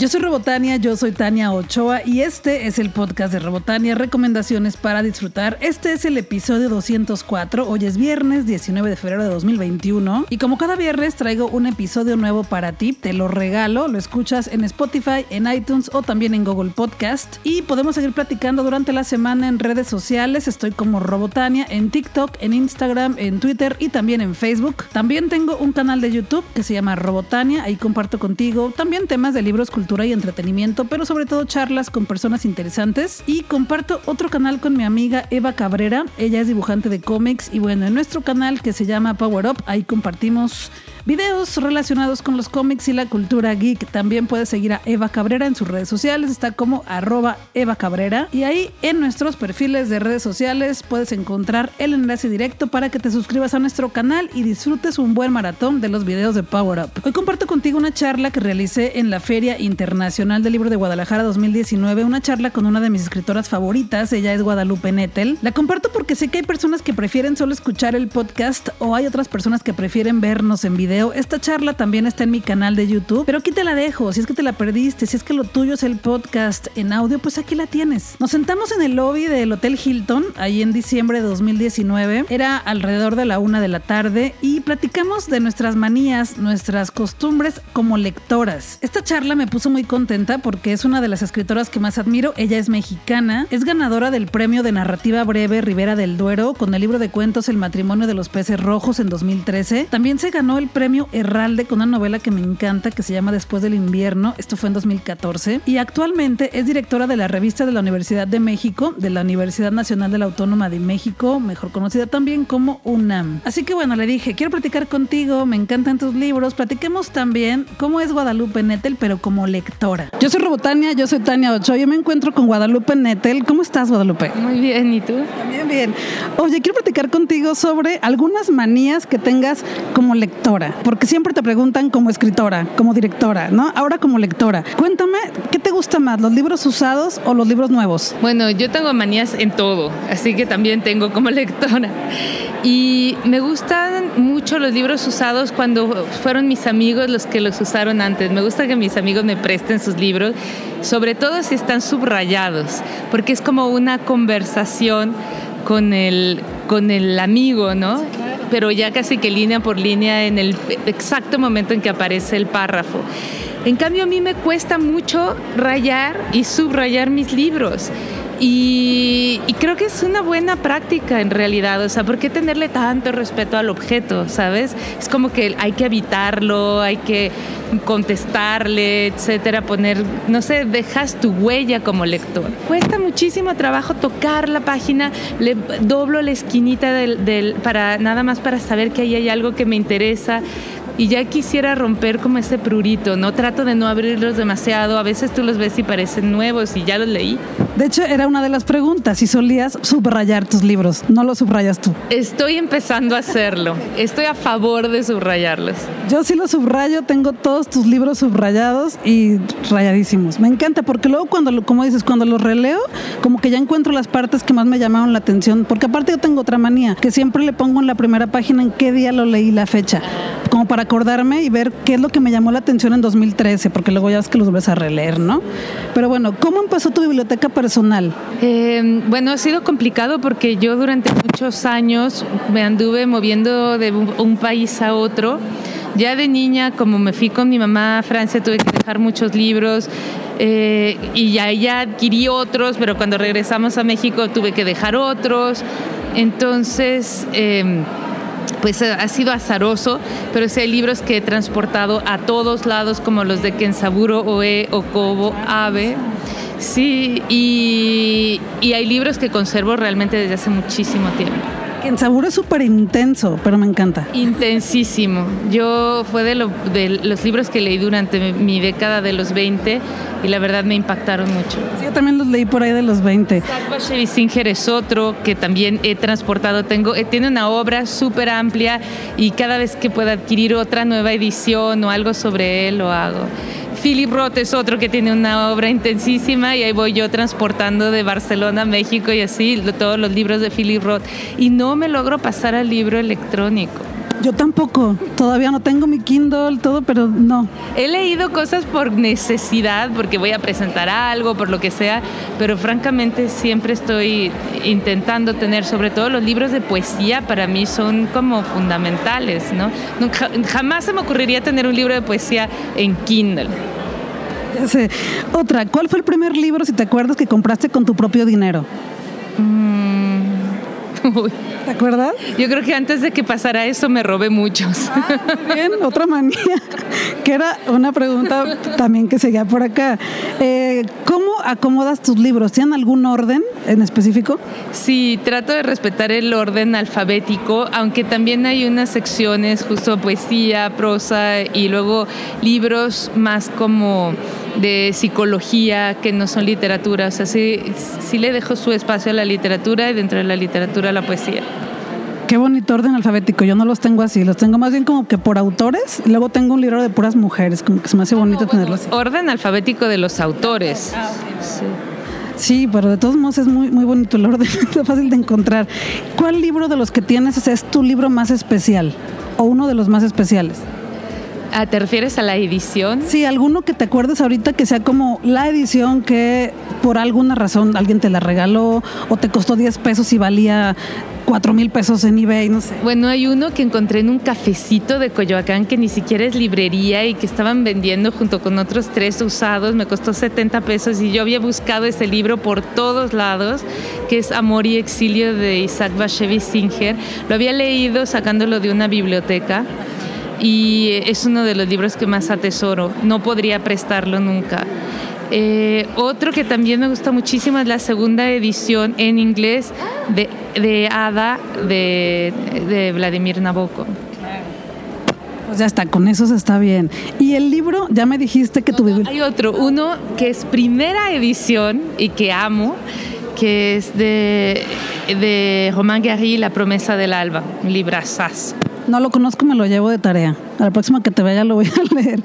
Yo soy Robotania, yo soy Tania Ochoa y este es el podcast de Robotania, recomendaciones para disfrutar. Este es el episodio 204, hoy es viernes 19 de febrero de 2021 y como cada viernes traigo un episodio nuevo para ti, te lo regalo, lo escuchas en Spotify, en iTunes o también en Google Podcast y podemos seguir platicando durante la semana en redes sociales, estoy como Robotania en TikTok, en Instagram, en Twitter y también en Facebook. También tengo un canal de YouTube que se llama Robotania, ahí comparto contigo también temas de libros culturales y entretenimiento, pero sobre todo charlas con personas interesantes. Y comparto otro canal con mi amiga Eva Cabrera. Ella es dibujante de cómics y bueno, en nuestro canal que se llama Power Up, ahí compartimos videos relacionados con los cómics y la cultura geek. También puedes seguir a Eva Cabrera en sus redes sociales, está como arroba Eva Cabrera. Y ahí en nuestros perfiles de redes sociales puedes encontrar el enlace directo para que te suscribas a nuestro canal y disfrutes un buen maratón de los videos de Power Up. Hoy comparto contigo una charla que realicé en la Feria Internacional del Libro de Guadalajara 2019, una charla con una de mis escritoras favoritas, ella es Guadalupe Nettel. La comparto porque sé que hay personas que prefieren solo escuchar el podcast o hay otras personas que prefieren vernos en video esta charla también está en mi canal de YouTube, pero aquí te la dejo. Si es que te la perdiste, si es que lo tuyo es el podcast en audio, pues aquí la tienes. Nos sentamos en el lobby del Hotel Hilton, ahí en diciembre de 2019. Era alrededor de la una de la tarde y platicamos de nuestras manías, nuestras costumbres como lectoras. Esta charla me puso muy contenta porque es una de las escritoras que más admiro. Ella es mexicana, es ganadora del premio de narrativa breve Rivera del Duero con el libro de cuentos El matrimonio de los peces rojos en 2013. También se ganó el premio premio Herralde con una novela que me encanta que se llama Después del invierno. Esto fue en 2014. Y actualmente es directora de la revista de la Universidad de México, de la Universidad Nacional de la Autónoma de México, mejor conocida también como UNAM. Así que bueno, le dije, quiero platicar contigo, me encantan tus libros. Platiquemos también cómo es Guadalupe Nettel, pero como lectora. Yo soy Robotania, yo soy Tania Ochoa. Yo me encuentro con Guadalupe Nettel. ¿Cómo estás, Guadalupe? Muy bien, ¿y tú? También bien. Oye, quiero platicar contigo sobre algunas manías que tengas como lectora porque siempre te preguntan como escritora, como directora, ¿no? Ahora como lectora. Cuéntame, ¿qué te gusta más, los libros usados o los libros nuevos? Bueno, yo tengo manías en todo, así que también tengo como lectora. Y me gustan mucho los libros usados cuando fueron mis amigos los que los usaron antes. Me gusta que mis amigos me presten sus libros, sobre todo si están subrayados, porque es como una conversación con el, con el amigo, ¿no? Pero ya casi que línea por línea en el exacto momento en que aparece el párrafo. En cambio, a mí me cuesta mucho rayar y subrayar mis libros. Y, creo que es una buena práctica en realidad, o sea, ¿por qué tenerle tanto respeto al objeto, sabes? Es como que hay que evitarlo, hay que contestarle, etcétera, poner, no sé, dejas tu huella como lector. Cuesta muchísimo trabajo tocar la página, le doblo la esquinita del, para nada más para saber que ahí hay algo que me interesa y ya quisiera romper como ese prurito, ¿no? Trato de no abrirlos demasiado, a veces tú los ves y parecen nuevos y ya los leí. De hecho, era una de las preguntas, si solías subrayar tus libros, no los subrayas tú. Estoy empezando a hacerlo, estoy a favor de subrayarlos. Yo sí los subrayo, tengo todos tus libros subrayados y rayadísimos. Me encanta porque luego cuando, como dices, cuando los releo, como que ya encuentro las partes que más me llamaron la atención, porque aparte yo tengo otra manía, que siempre le pongo en la primera página en qué día lo leí la fecha, como para acordarme y ver qué es lo que me llamó la atención en 2013, porque luego ya ves que los vuelves a releer, ¿no? Pero bueno, ¿cómo empezó tu biblioteca personal? Eh, bueno, ha sido complicado porque yo durante muchos años me anduve moviendo de un país a otro. Ya de niña, como me fui con mi mamá a Francia, tuve que dejar muchos libros. Eh, y ya, ya adquirí otros, pero cuando regresamos a México tuve que dejar otros. Entonces, eh, pues ha sido azaroso, pero sí hay libros que he transportado a todos lados, como los de Kensaburo, Oe, Okobo, Abe. Sí, y, y hay libros que conservo realmente desde hace muchísimo tiempo. Kensaburo es súper intenso, pero me encanta. Intensísimo. Yo fue de, de, los libros que leí durante mi década de los 20 y la verdad me impactaron mucho. Sí, yo también los leí por ahí de los 20. Singer es otro que también he transportado. Tengo, eh, tiene una obra súper amplia y cada vez que pueda adquirir otra nueva edición o algo sobre él lo hago. Philip Roth es otro que tiene una obra intensísima y ahí voy yo transportando de Barcelona a México y así todos los libros de Philip Roth y no me logro pasar al libro electrónico. Yo tampoco, todavía no tengo mi Kindle, todo, pero no. He leído cosas por necesidad, porque voy a presentar algo, por lo que sea, pero francamente siempre estoy intentando tener, sobre todo los libros de poesía, para mí son como fundamentales, ¿no? Nunca, jamás se me ocurriría tener un libro de poesía en Kindle. Otra, ¿cuál fue el primer libro, si te acuerdas, que compraste con tu propio dinero? ¿Te acuerdas? Yo creo que antes de que pasara eso me robé muchos. Ah, bien, otra manía, que era una pregunta también que seguía por acá. Eh, ¿Cómo acomodas tus libros? ¿Tienen algún orden en específico? Sí, trato de respetar el orden alfabético, aunque también hay unas secciones, justo poesía, prosa y luego libros más como de psicología que no son literatura. O sea, sí, sí le dejo su espacio a la literatura y dentro de la literatura a la poesía. Qué bonito orden alfabético. Yo no los tengo así. Los tengo más bien como que por autores. Y luego tengo un libro de puras mujeres. Como que se me hace bonito tenerlos así. Orden alfabético de los autores. Ah, sí. Sí, pero de todos modos es muy, muy bonito el orden, es fácil de encontrar. ¿Cuál libro de los que tienes es tu libro más especial o uno de los más especiales? Ah, ¿Te refieres a la edición? Sí, alguno que te acuerdes ahorita que sea como la edición que por alguna razón alguien te la regaló o te costó 10 pesos y valía 4 mil pesos en eBay, no sé. Bueno, hay uno que encontré en un cafecito de Coyoacán que ni siquiera es librería y que estaban vendiendo junto con otros tres usados. Me costó 70 pesos y yo había buscado ese libro por todos lados, que es Amor y Exilio de Isaac Bashevis Singer. Lo había leído sacándolo de una biblioteca y es uno de los libros que más atesoro. No podría prestarlo nunca. Eh, otro que también me gusta muchísimo es la segunda edición en inglés de, de Ada de, de Vladimir Nabokov. Pues ya está, con eso se está bien. Y el libro, ya me dijiste que tu Hay otro, uno que es primera edición y que amo, que es de, de Romain Gary, La promesa del alba, un librazas. No lo conozco, me lo llevo de tarea. A la próxima que te vaya lo voy a leer.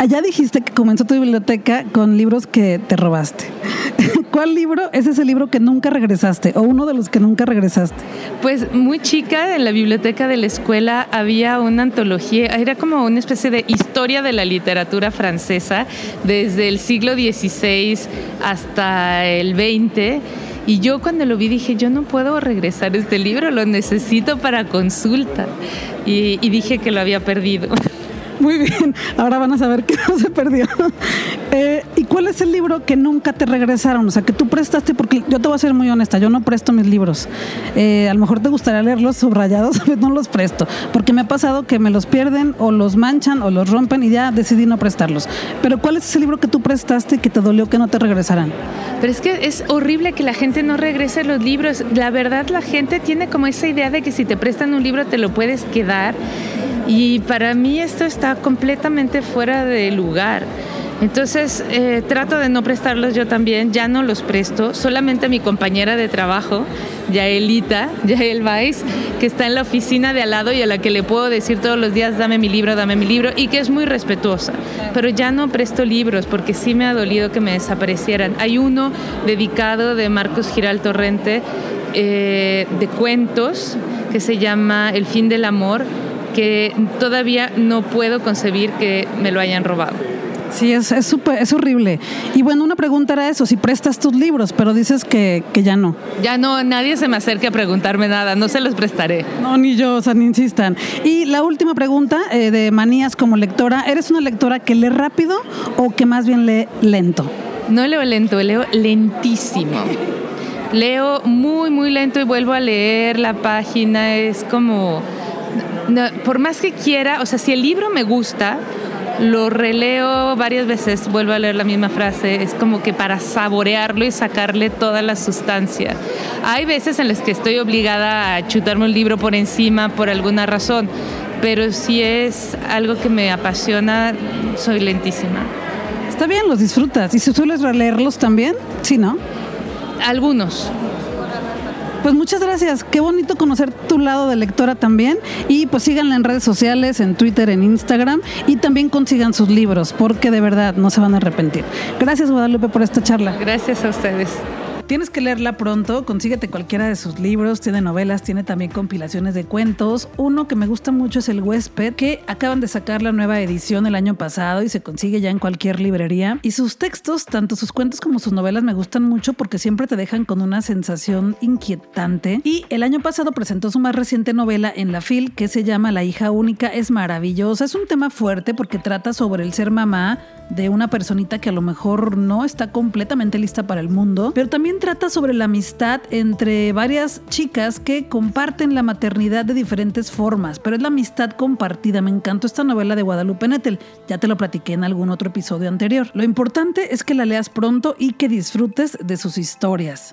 Allá dijiste que comenzó tu biblioteca con libros que te robaste. ¿Cuál libro es ese libro que nunca regresaste o uno de los que nunca regresaste? Pues muy chica, en la biblioteca de la escuela había una antología, era como una especie de historia de la literatura francesa desde el siglo XVI hasta el XX y yo cuando lo vi dije, yo no puedo regresar este libro, lo necesito para consulta. Y, dije que lo había perdido. Muy bien, ahora van a saber que no se perdió. Eh, ¿Y cuál es el libro que nunca te regresaron? O sea, que tú prestaste, porque yo te voy a ser muy honesta, yo no presto mis libros. Eh, a lo mejor te gustaría leerlos subrayados, pero no los presto, porque me ha pasado que me los pierden o los manchan o los rompen y ya decidí no prestarlos. Pero ¿cuál es ese libro que tú prestaste que te dolió que no te regresaran? Pero es que es horrible que la gente no regrese los libros. La verdad, la gente tiene como esa idea de que si te prestan un libro te lo puedes quedar. Y para mí esto está completamente fuera de lugar. Entonces eh, trato de no prestarlos yo también, ya no los presto, solamente a mi compañera de trabajo, Yaelita, Yael Weiss, que está en la oficina de al lado y a la que le puedo decir todos los días, dame mi libro, dame mi libro, y que es muy respetuosa. Pero ya no presto libros porque sí me ha dolido que me desaparecieran. Hay uno dedicado de Marcos Giral Torrente eh, de cuentos que se llama El fin del amor que todavía no puedo concebir que me lo hayan robado. Sí, es, es, es horrible. Y bueno, una pregunta era eso, si prestas tus libros, pero dices que, que, ya no. Ya no, nadie se me acerque a preguntarme nada, no se los prestaré. No, ni yo, o sea, ni insistan. Y la última pregunta eh, de manías como lectora, ¿eres una lectora que lee rápido o que más bien lee lento? No leo lento, leo lentísimo. Leo muy, muy lento y vuelvo a leer la página, es como por más que quiera, o sea, si el libro me gusta, lo releo varias veces, vuelvo a leer la misma frase, es como que para saborearlo y sacarle toda la sustancia. Hay veces en las que estoy obligada a chutarme un libro por encima por alguna razón, pero si es algo que me apasiona, soy lentísima. Está bien, los disfrutas. ¿Y si sueles releerlos también? Sí, ¿no? Algunos. Pues muchas gracias. Qué bonito conocer tu lado de lectora también. Y pues síganla en redes sociales, en Twitter, en Instagram. Y también consigan sus libros, porque de verdad no se van a arrepentir. Gracias, Guadalupe, por esta charla. Gracias a ustedes. Tienes que leerla pronto, consíguete cualquiera de sus libros, tiene novelas, tiene también compilaciones de cuentos. Uno que me gusta mucho es El huésped, que acaban de sacar la nueva edición el año pasado y se consigue ya en cualquier librería. Y sus textos, tanto sus cuentos como sus novelas, me gustan mucho porque siempre te dejan con una sensación inquietante. Y el año pasado presentó su más reciente novela en la FIL que se llama La hija única. Es maravillosa, es un tema fuerte porque trata sobre el ser mamá de una personita que a lo mejor no está completamente lista para el mundo, pero también trata sobre la amistad entre varias chicas que comparten la maternidad de diferentes formas, pero es la amistad compartida. Me encantó esta novela de Guadalupe Nettel, ya te lo platiqué en algún otro episodio anterior. Lo importante es que la leas pronto y que disfrutes de sus historias.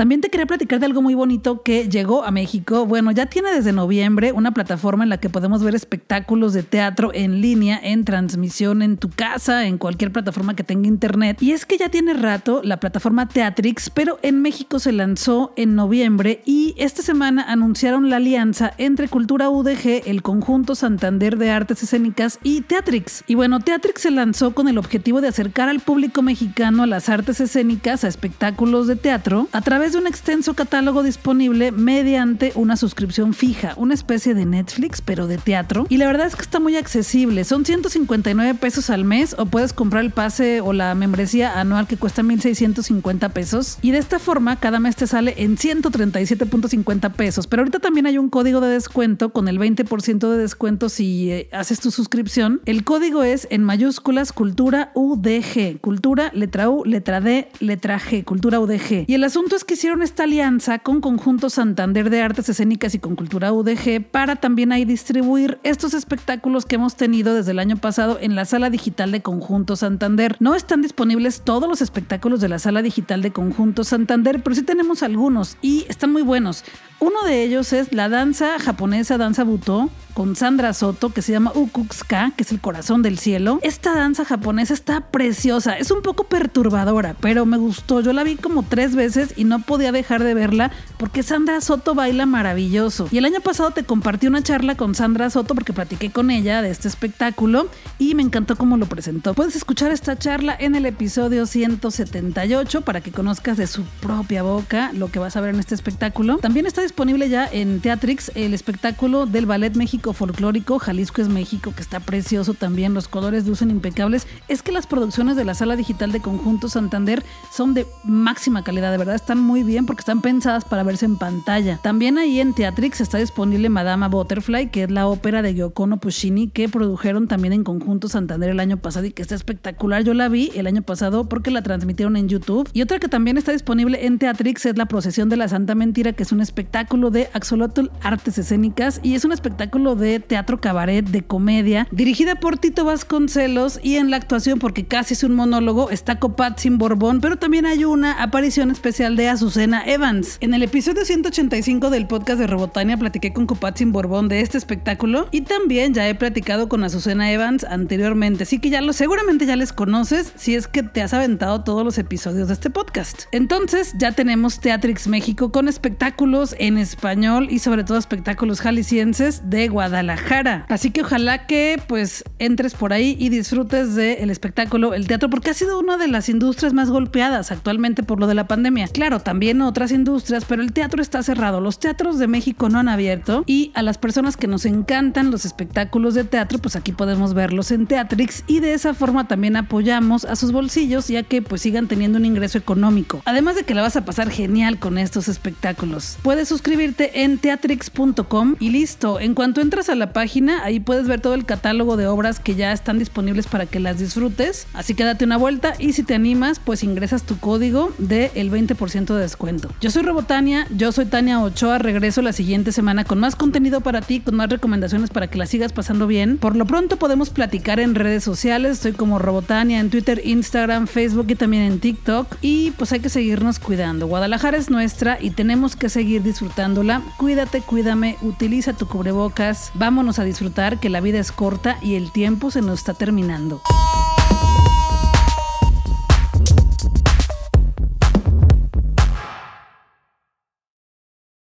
También te quería platicar de algo muy bonito que llegó a México. Bueno, ya tiene desde noviembre una plataforma en la que podemos ver espectáculos de teatro en línea, en transmisión en tu casa, en cualquier plataforma que tenga internet. Y es que ya tiene rato la plataforma Teatrix, pero en México se lanzó en noviembre y esta semana anunciaron la alianza entre Cultura UDG, el conjunto Santander de Artes Escénicas y Teatrix. Y bueno, Teatrix se lanzó con el objetivo de acercar al público mexicano a las artes escénicas, a espectáculos de teatro, a través de un extenso catálogo disponible mediante una suscripción fija, una especie de Netflix, pero de teatro. Y la verdad es que está muy accesible. Son 159 pesos al mes o puedes comprar el pase o la membresía anual que cuesta 1.650 pesos. Y de esta forma, cada mes te sale en 137.50 pesos. Pero ahorita también hay un código de descuento con el 20% de descuento si eh, haces tu suscripción. El código es en mayúsculas Cultura UDG. Cultura, letra U, letra D, letra G. Cultura UDG. Y el asunto es que hicieron esta alianza con Conjunto Santander de Artes Escénicas y con Cultura UDG para también ahí distribuir estos espectáculos que hemos tenido desde el año pasado en la sala digital de Conjunto Santander. No están disponibles todos los espectáculos de la sala digital de Conjunto Santander, pero sí tenemos algunos y están muy buenos. Uno de ellos es la danza japonesa, danza butó, con Sandra Soto, que se llama Ukukska, que es el corazón del cielo. Esta danza japonesa está preciosa, es un poco perturbadora, pero me gustó. Yo la vi como tres veces y no podía dejar de verla porque Sandra Soto baila maravilloso. Y el año pasado te compartí una charla con Sandra Soto porque platiqué con ella de este espectáculo y me encantó cómo lo presentó. Puedes escuchar esta charla en el episodio 178 para que conozcas de su propia boca lo que vas a ver en este espectáculo. También está disponible ya en Teatrix el espectáculo del Ballet México Folclórico, Jalisco es México, que está precioso también, los colores lucen impecables. Es que las producciones de la sala digital de Conjunto Santander son de máxima calidad, de verdad están muy bien porque están pensadas para verse en pantalla. También ahí en Teatrix está disponible Madama Butterfly, que es la ópera de Giocono Puccini que produjeron también en Conjunto Santander el año pasado y que está espectacular. Yo la vi el año pasado porque la transmitieron en YouTube. Y otra que también está disponible en Teatrix es La Procesión de la Santa Mentira, que es un espectáculo de Axolotl Artes Escénicas y es un espectáculo de teatro cabaret de comedia dirigida por Tito Vasconcelos y en la actuación, porque casi es un monólogo, está Copatzin Borbón, pero también hay una aparición especial de Azucena Evans. En el episodio 185 del podcast de Robotania platiqué con Copatzin Borbón de este espectáculo y también ya he platicado con Azucena Evans anteriormente, así que ya lo seguramente ya les conoces si es que te has aventado todos los episodios de este podcast. Entonces ya tenemos Teatrix México con espectáculos en español y sobre todo espectáculos jaliscienses de Guadalajara. Así que ojalá que pues entres por ahí y disfrutes del espectáculo, el teatro, porque ha sido una de las industrias más golpeadas actualmente por lo de la pandemia. Claro, también otras industrias, pero el teatro está cerrado. Los teatros de México no han abierto y a las personas que nos encantan los espectáculos de teatro, pues aquí podemos verlos en Teatrix y de esa forma también apoyamos a sus bolsillos ya que pues sigan teniendo un ingreso económico. Además de que la vas a pasar genial con estos espectáculos. Puedes suscribirte en teatrix.com y listo. En cuanto entras a la página, ahí puedes ver todo el catálogo de obras que ya están disponibles para que las disfrutes. Así que date una vuelta y si te animas, pues ingresas tu código del el 20% de descuento. Yo soy Robotania, yo soy Tania Ochoa, regreso la siguiente semana con más contenido para ti, con más recomendaciones para que la sigas pasando bien. Por lo pronto podemos platicar en redes sociales, estoy como Robotania en Twitter, Instagram, Facebook y también en TikTok. Y pues hay que seguirnos cuidando. Guadalajara es nuestra y tenemos que seguir Cuídate, cuídame, utiliza tu cubrebocas. Vámonos a disfrutar que la vida es corta y el tiempo se nos está terminando.